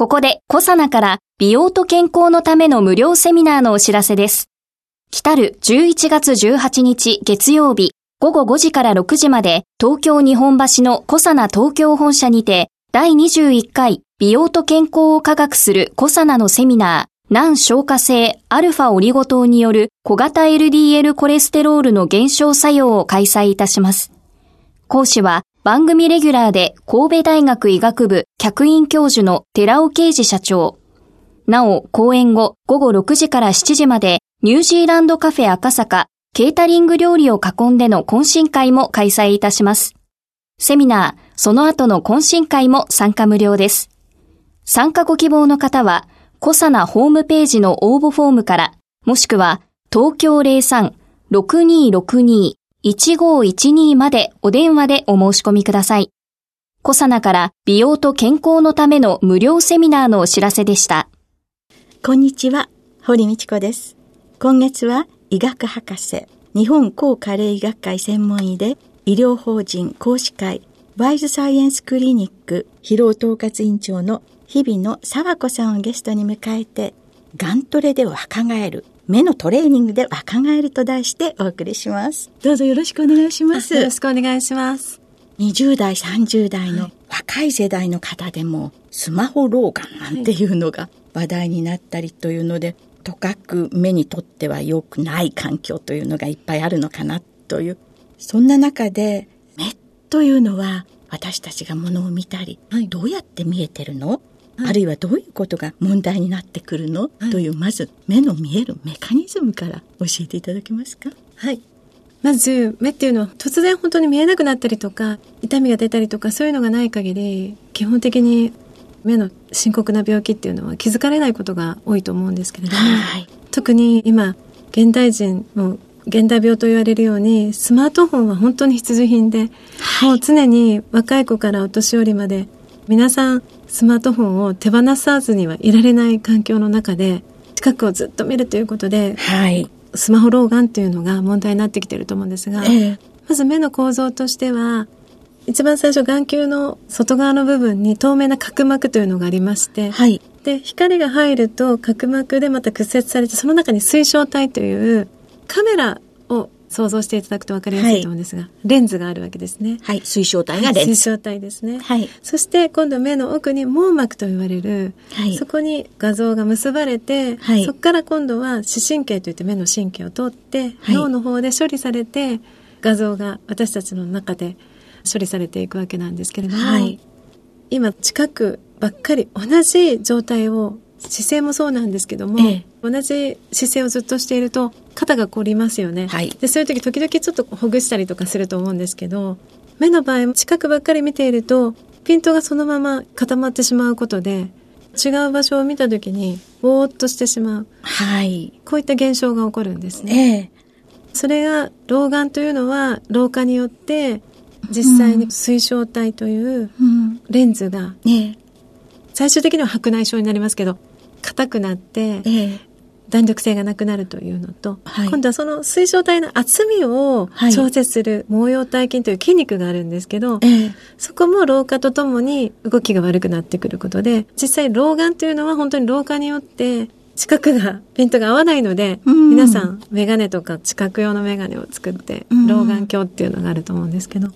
ここでコサナから美容と健康のための無料セミナーのお知らせです来る11月18日月曜日午後5時から6時まで東京日本橋のコサナ東京本社にて第21回美容と健康を科学するコサナのセミナー難消化性アルファオリゴ糖による小型 LDL コレステロールの減少作用を開催いたします。講師は番組レギュラーで神戸大学医学部客員教授の寺尾啓治社長。なお、講演後午後6時から7時までニュージーランドカフェ赤坂ケータリング料理を囲んでの懇親会も開催いたします。セミナー、その後の懇親会も参加無料です。参加ご希望の方は、コサナホームページの応募フォームから、もしくは東京03-6262 1512までお電話でお申し込みください。コサナから美容と健康のための無料セミナーのお知らせでした。こんにちは、堀道子です。今月は医学博士、日本高加齢医学会専門医で医療法人講師会ワイズサイエンスクリニック疲労統括委員長の日々の沢子さんをゲストに迎えて、ガントレで若返る、目のトレーニングで若返ると題してお送りします。どうぞよろしくお願いします。よろしくお願いします。20代、30代の若い世代の方でも、スマホ老眼なんていうのが話題になったりというので、とかく目にとっては良くない環境というのがいっぱいあるのかなという、そんな中で、目というのは私たちがものを見たり、はい、どうやって見えてるの？あるいはどういうことが問題になってくるの、はい、というまず目の見えるメカニズムから教えていただけますか？はい。まず目っていうのは突然本当に見えなくなったりとか痛みが出たりとかそういうのがない限り基本的に目の深刻な病気っていうのは気づかれないことが多いと思うんですけれども、はい、特に今現代人も現代病と言われるようにスマートフォンは本当に必需品で、はい、もう常に若い子からお年寄りまで皆さんスマートフォンを手放さずにはいられない環境の中で近くをずっと見るということで、はい、スマホ老眼というのが問題になってきていると思うんですが、えー、まず目の構造としては一番最初眼球の外側の部分に透明な角膜というのがありまして、はい、で光が入ると角膜でまた屈折されてその中に水晶体というカメラを想像していただくと分かりやすいと思うんですが、はい、レンズがあるわけですね。はい、水晶体がレンズ。水晶体ですね。はい。そして今度目の奥に網膜と言われる、はい、そこに画像が結ばれて、はい、そこから今度は視神経といって目の神経を通って、はい、脳の方で処理されて、画像が私たちの中で処理されていくわけなんですけれども、はい、今近くばっかり同じ状態を姿勢もそうなんですけども、ええ、同じ姿勢をずっとしていると肩が凝りますよね、はい、でそういう時時々ちょっとほぐしたりとかすると思うんですけど目の場合近くばっかり見ているとピントがそのまま固まってしまうことで違う場所を見た時にぼーっとしてしまう、はい、こういった現象が起こるんですね、ええ、それが老眼というのは老化によって実際に水晶体というレンズが、最終的には白内障になりますけど硬くなって、弾力性がなくなるというのと、はい、今度はその水晶体の厚みを調節する毛様体筋という筋肉があるんですけど、そこも老化とともに動きが悪くなってくることで、実際老眼というのは本当に老化によって近くがピントが合わないので、うん、皆さんメガネとか近く用のメガネを作って、老眼鏡っていうのがあると思うんですけど、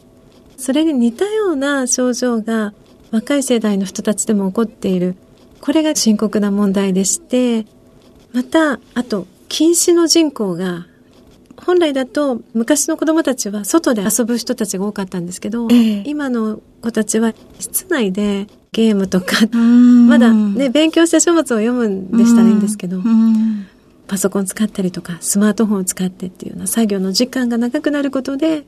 それに似たような症状が若い世代の人たちでも起こっている。これが深刻な問題でして、また、あと、禁止の人口が、本来だと昔の子供たちは外で遊ぶ人たちが多かったんですけど、えー、今の子たちは室内でゲームとか、まだね、勉強して書物を読むんでしたらいいんですけど、パソコン使ったりとか、スマートフォンを使ってっていうような作業の時間が長くなることで、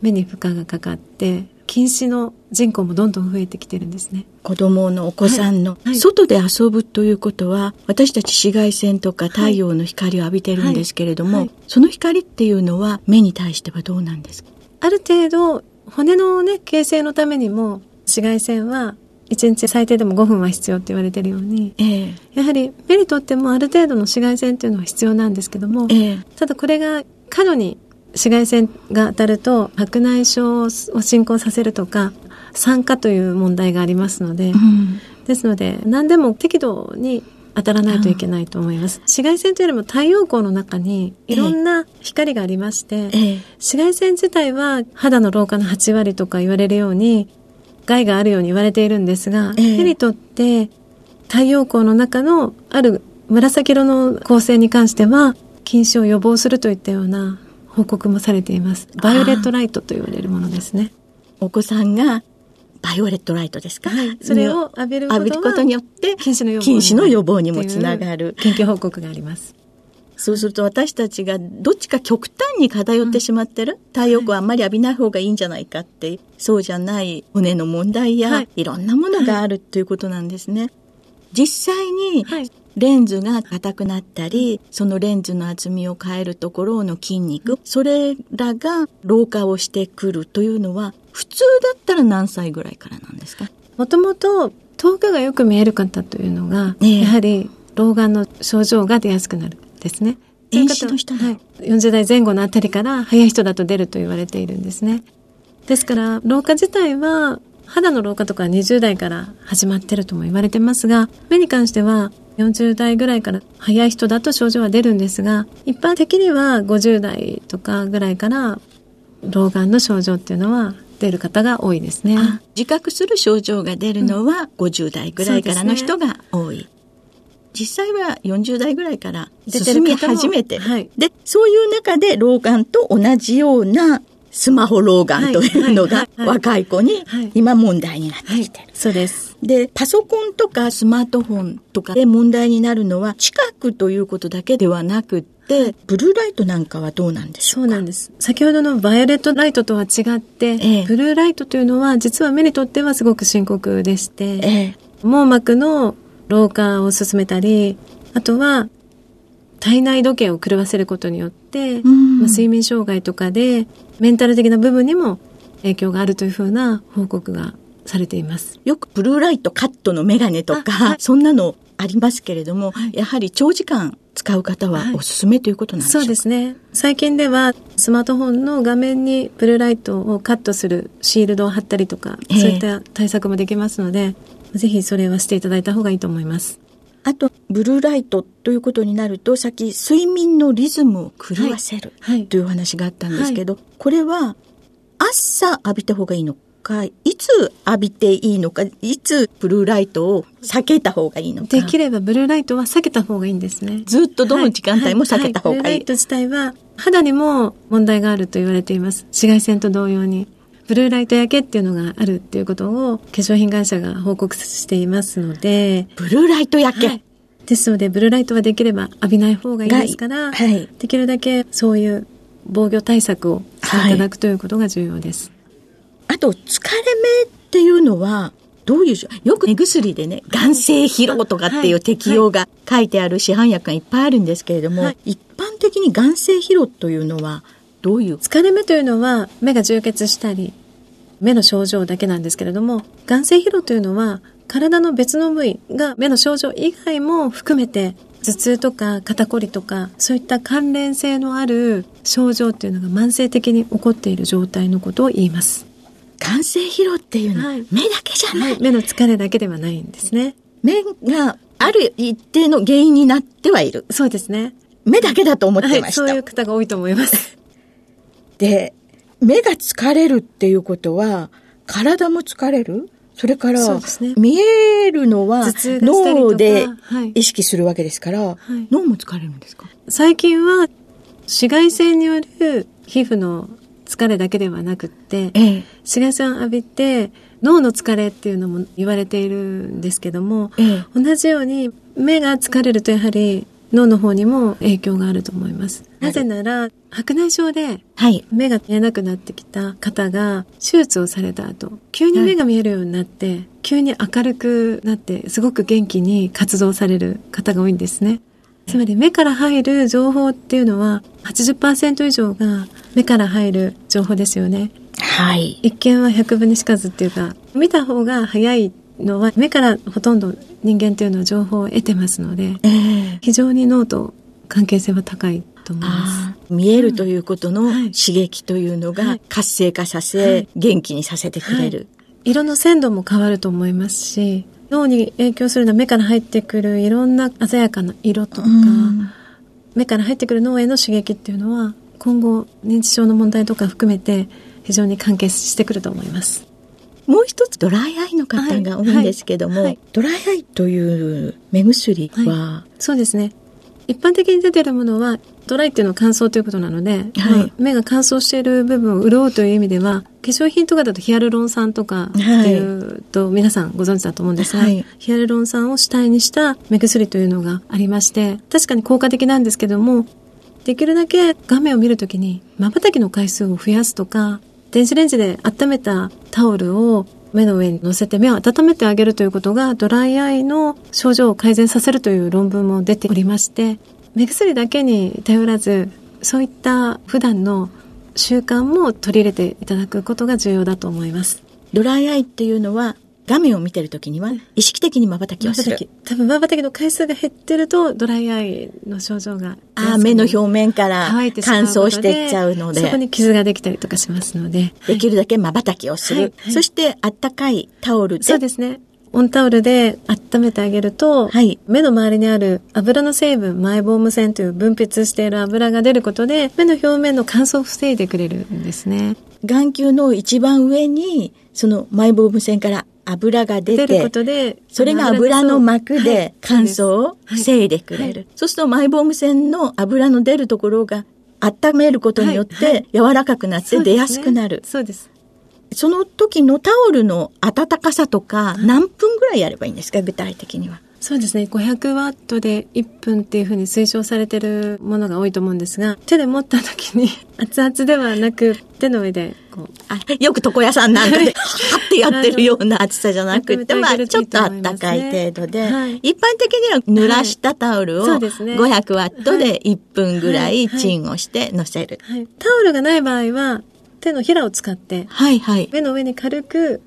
目に負荷がかかって、禁止の人口もどんどん増えてきてるんですね。子供のお子さんの、はい。はい、外で遊ぶということは、私たち紫外線とか太陽の光を浴びてるんですけれども、はい、その光っていうのは目に対してはどうなんですか？ある程度、骨のね、形成のためにも、紫外線は1日最低でも5分は必要って言われてるように、えー、やはり目にとってもある程度の紫外線っていうのは必要なんですけども、えー、ただこれが過度に紫外線が当たると白内障を進行させるとか酸化という問題がありますので、うん、ですので何でも適度に当たらないといけないと思います。紫外線というよりも太陽光の中にいろんな光がありまして、ええ、紫外線自体は肌の老化の8割とか言われるように害があるように言われているんですが、ええ、手にとって太陽光の中のある紫色の光線に関しては近視を予防するといったような報告もされています。バイオレットライトと言われるものですね。お子さんがバイオレットライトですか、はい、それを浴びることによって近視の予防にもつながる。研究報告があります。そうすると私たちがどっちか極端に偏ってしまってる、うん、太陽光あんまり浴びない方がいいんじゃないかって、そうじゃない骨の問題や、はい、いろんなものがあるということなんですね。実際に、レンズが硬くなったり、そのレンズの厚みを変えるところの筋肉、それらが老化をしてくるというのは、普通だったら何歳ぐらいからなんですか？もともと遠くがよく見える方というのが、ね、やはり老眼の症状が出やすくなるですね。遠視の人はい、40代前後のあたりから早い人だと出ると言われているんですね。ですから、老化自体は肌の老化とか20代から始まってるとも言われてますが、目に関しては40代ぐらいから早い人だと症状は出るんですが、一般的には50代とかぐらいから老眼の症状っていうのは出る方が多いですね。自覚する症状が出るのは50代ぐらいからの人が多い。実際は40代ぐらいから進み始めて、はい、で、そういう中で老眼と同じようなスマホ老眼というのが若い子に今問題になってきてる。そうです。で、パソコンとかスマートフォンとかで問題になるのは近くということだけではなくて、ブルーライトなんかはどうなんでしょうそうなんです。先ほどのバイオレットライトとは違って、ええ、ブルーライトというのは実は目にとってはすごく深刻でして、え、網膜の老化を進めたり、あとは体内時計を狂わせることによって、まあ、睡眠障害とかでメンタル的な部分にも影響があるというふうな報告がされています。よくブルーライトカットのメガネとか、はい、そんなのありますけれども、はい、やはり長時間使う方はおすすめということなんでしょうか、そうですね。最近ではスマートフォンの画面にブルーライトをカットするシールドを貼ったりとか、そういった対策もできますので、ぜひそれはしていただいた方がいいと思います。あと、ブルーライトということになると、さっき睡眠のリズムを狂わせる、はい、という話があったんですけど、はい、これは朝浴びた方がいいのか、いつ浴びていいのか、いつブルーライトを避けた方がいいのか。できればブルーライトは避けた方がいいんですね。ずっとどの時間帯も避けた方がいい。ブルーライト自体は肌にも問題があると言われてい。ます。紫外線と同様に。ブルーライト焼けっていうのがあるっていうことを化粧品会社が報告していますので。ブルーライト焼け、はい。ですので、ブルーライトはできれば浴びない方がいいですから、はい、できるだけそういう防御対策をしていただくということが重要です。はい、あと、疲れ目っていうのは、どういう、よく目薬でね、眼性疲労とかっていう適用が書いてある市販薬がいっぱいあるんですけれども、はい、一般的に眼性疲労というのは、どういう？疲れ目というのは、目が充血したり、目の症状だけなんですけれども、眼性疲労というのは、体の別の部位が目の症状以外も含めて頭痛とか肩こりとかそういった関連性のある症状っていうのが慢性的に起こっている状態のことを言います。眼性疲労っていうのは、目だけじゃない、はい、目の疲れだけではないんですね。目がある一定の原因になってはいる。そうですね。目だけだと思ってました。はい、そういう方が多いと思います。で、目が疲れるっていうことは、体も疲れる？それから、ね、見えるのは脳で意識するわけですから、はい、脳も疲れるんですか？最近は紫外線による皮膚の疲れだけではなくって、ええ、紫外線を浴びて脳の疲れっていうのも言われているんですけども、え、同じように目が疲れるとやはり脳の方にも影響があると思います。なぜなら、白内障で、目が見えなくなってきた方が、手術をされた後、急に目が見えるようになって、はい、急に明るくなって、すごく元気に活動される方が多いんですね。つまり目から入る情報っていうのは80%以上が目から入る情報ですよね。はい。一見は100分にしかずっていうか、見た方が早いのは目からほとんど人間っていうのは情報を得てますので、えー、非常に脳と関係性は高いと思います。見えるということの刺激というのが活性化させ、はい、元気にさせてくれる、はい、色の鮮度も変わると思いますし、脳に影響するのは目から入ってくるいろんな鮮やかな色とか、目から入ってくる脳への刺激っていうのは今後認知症の問題とか含めて非常に関係してくると思います。もう一つドライアイの方が多いんですけども、はいはい、ドライアイという目薬は、はい、そうですね。一般的に出てるものは、ドライっていうのは乾燥ということなので、はい、まあ、目が乾燥している部分を潤うという意味では、化粧品とかだとヒアルロン酸とかっていうと、皆さんご存知だと思うんですが、はい、ヒアルロン酸を主体にした目薬というのがありまして、確かに効果的なんですけども、できるだけ画面を見るときに瞬きの回数を増やすとか、電子レンジで温めたタオルを目の上に乗せて目を温めてあげるということがドライアイの症状を改善させるという論文も出ておりまして目薬だけに頼らずそういった普段の習慣も取り入れていただくことが重要だと思います。ドライアイっていうのは画面を見てるときには意識的に瞬きをする。多分瞬き。の回数が減ってるとドライアイの症状が。ああ、目の表面から乾燥していっちゃうので。そこに傷ができ。たりとかしますので。でき。るだけ瞬き。をする。はいはい、そしてあったかいタオルで。そうですね。温タオルで温めてあげると、はい、目の周りにある油の成分、マイボーム腺という分泌している油が出ることで、目の表面の乾燥を防いでくれるんですね。眼球の一番上に、そのマイボーム腺から油が出て、ことでそれが油の膜で乾燥を防いでくれる。はいはい、そうするとマイボーム腺の油の出るところが温めることによって柔らかくなって出やすくなる。そうです。その時のタオルの温かさとか何分ぐらいやればいいんですか？具体的には。そうですね。500ワットで1分っていうふうに推奨されてるものが多いと思うんですが、手で持った時に 熱々ではなく、手の上でこう。あよく床屋さんなんかで、は っ てやってるような熱さじゃなくて、まあちょっとあったかい程度で、はい、一般的には濡らしたタオルを500ワットで1分ぐらいチンをして乗せる。はい、タオルがない場合は、手のひらを使って、はいはい。目の上に軽く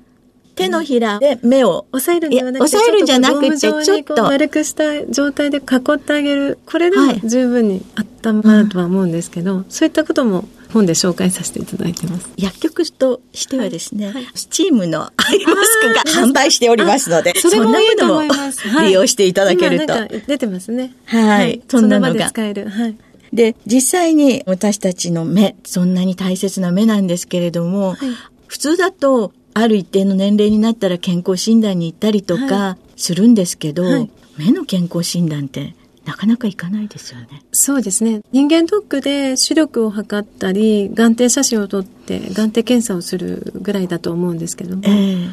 手のひらで目を押さえるんではなくて、押さえるんじゃなくて、ちょっと丸くした状態で囲ってあげる。これでも十分に温まるとは思うんですけど、はいそういったことも本で紹介させていただいてます。薬局としてはですね、はいはい、スチームのアイマスクが販売しておりますので、そんなものも利用していただけると。出てますね。はい。そんなのが。使える。はい。で、実際に私たちの目、そんなに大切な目なんですけれども、はい、普通だとある一定の年齢になったら健康診断に行ったりとかするんですけど、はいはい、目の健康診断ってなかなかいかないですよね。そうですね。人間ドックで視力を測ったり、眼底写真を撮って眼底検査をするぐらいだと思うんですけども、えー、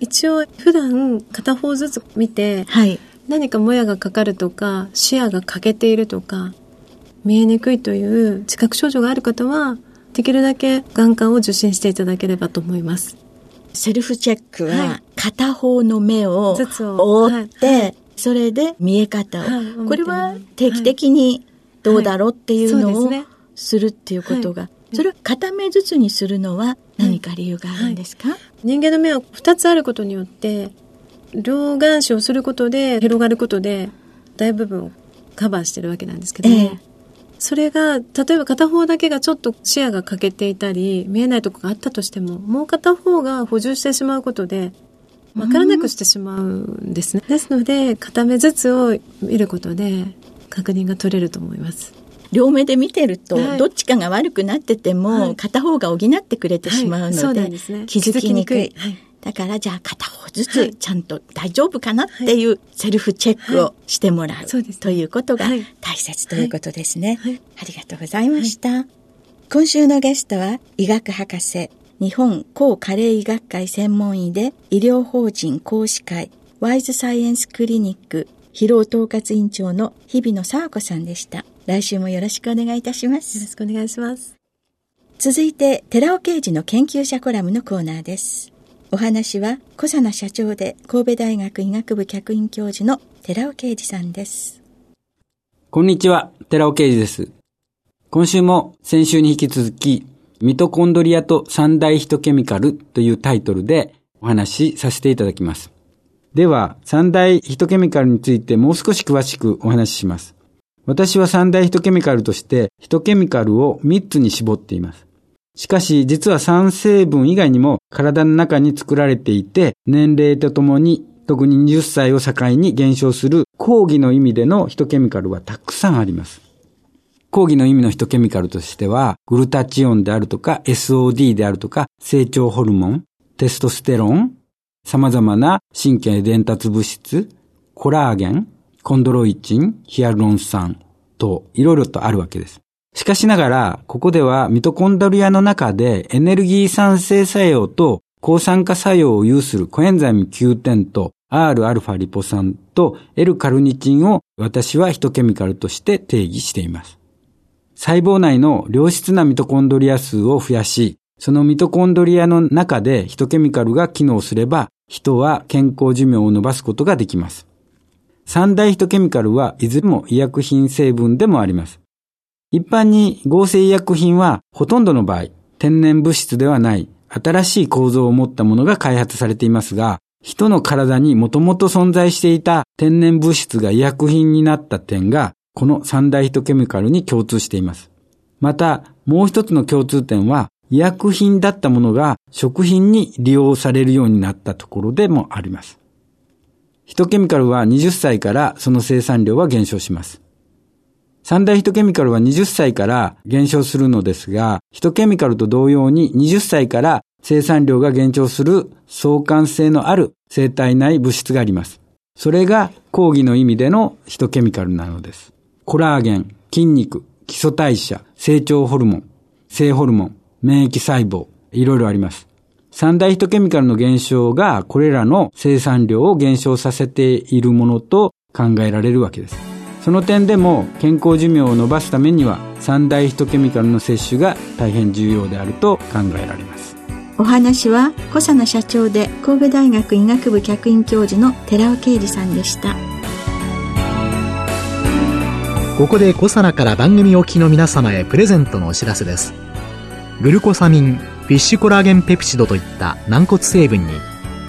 一応普段片方ずつ見て、はい、何かもやがかかるとか、視野が欠けているとか、見えにくいという知覚症状がある方は、できるだけ眼科を受診していただければと思います。セルフチェックは片方の目を覆って、それで見え方を、これは定期的にどうだろうっていうのをするっていうことが、それを片目ずつにするのは何か理由があるんですか、人間の目は2つあることによって、両眼視をすることで広がることで大部分をカバーしてるわけなんですけども、えーそれが、例えば片方だけがちょっと視野が欠けていたり、見えないとこがあったとしても、もう片方が補充してしまうことで、わからなくしてしまうんですね。ですので、片目ずつを見ることで、確認が取れると思います。両目で見てると、どっちかが悪くなってても、片方が補ってくれてしまうので、はい。でね、気づきにくい。はい。だからじゃあ片方ずつちゃんと大丈夫かなっていうセルフチェックをしてもらう、はい、ということが大切ということですね。はい、ありがとうございました。今週のゲストは医学博士、日本高加齢医学会専門医で医療法人講師会ワイズサイエンスクリニック疲労統括委員長の日比野沢子さんでした。来週もよろしくお願いいたします。よろしくお願いします。続いて、寺尾刑事の研究者コラムのコーナーです。お話は、小佐奈社長で神戸大学医学部客員教授の寺尾啓二さんです。こんにちは、寺尾啓二です。今週も先週に引き続き、ミトコンドリアと三大ヒトケミカルというタイトルでお話しさせていただきます。では、三大ヒトケミカルについてもう少し詳しくお話しします。私は三大ヒトケミカルとして、ヒトケミカルを3つに絞っています。しかし、実は酸成分以外にも体の中に作られていて、年齢とともに、特に20歳を境に減少する講義の意味でのヒトケミカルはたくさんあります。講義の意味のヒトケミカルとしては、グルタチオンであるとか、SOD であるとか、成長ホルモン、テストステロン、様々な神経伝達物質、コラーゲン、コンドロイチン、ヒアルロン酸と、いろいろとあるわけです。しかしながら、ここではミトコンドリアの中でエネルギー酸性作用と抗酸化作用を有するコエンザイム9点と Rα リポ酸と L カルニチンを私はヒトケミカルとして定義しています。細胞内の良質なミトコンドリア数を増やし、そのミトコンドリアの中でヒトケミカルが機能すれば、人は健康寿命を伸ばすことができます。三大ヒトケミカルはいずれも医薬品成分でもあります。一般に合成医薬品はほとんどの場合、天然物質ではない新しい構造を持ったものが開発されていますが、人の体にもともと存在していた天然物質が医薬品になった点が、この三大ヒトケミカルに共通しています。また、もう一つの共通点は、医薬品だったものが食品に利用されるようになったところでもあります。ヒトケミカルは20歳からその生産量は減少します。三大ヒトケミカルは20歳から減少するのですが、ヒトケミカルと同様に20歳から生産量が減少する相関性のある生体内物質があります。それが講義の意味でのヒトケミカルなのです。コラーゲン、筋肉、基礎代謝、成長ホルモン、性ホルモン、免疫細胞、いろいろあります。三大ヒトケミカルの減少がこれらの生産量を減少させているものと考えられるわけです。その点でも健康寿命を伸ばすためには三大ヒトケミカルの摂取が大変重要であると考えられますお話は小佐奈社長で神戸大学医学部客員教授の寺尾啓二さんでしたここで小佐奈から番組お聞きの皆様へプレゼントのお知らせです。グルコサミンフィッシュコラーゲンペプチドといった軟骨成分に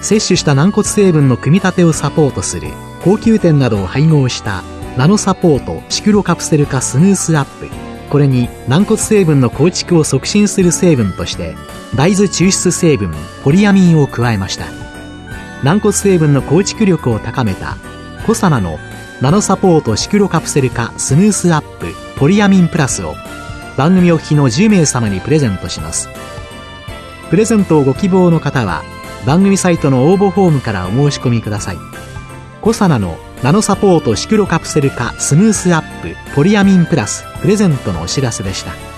摂取した軟骨成分の組み立てをサポートする高級店などを配合したナノサポートシクロカプセル化スムースアップ。これに軟骨成分の構築を促進する成分として大豆抽出成分ポリアミンを加えました。軟骨成分の構築力を高めたコサナのナノサポートシクロカプセル化スムースアップポリアミンプラスを番組お聞きの10名様にプレゼントします。プレゼントをご希望の方は番組サイトの応募フォームからお申し込みください。コサナのナノサポートシクロカプセル化スムースアップポリアミンプラスプレゼントのお知らせでした。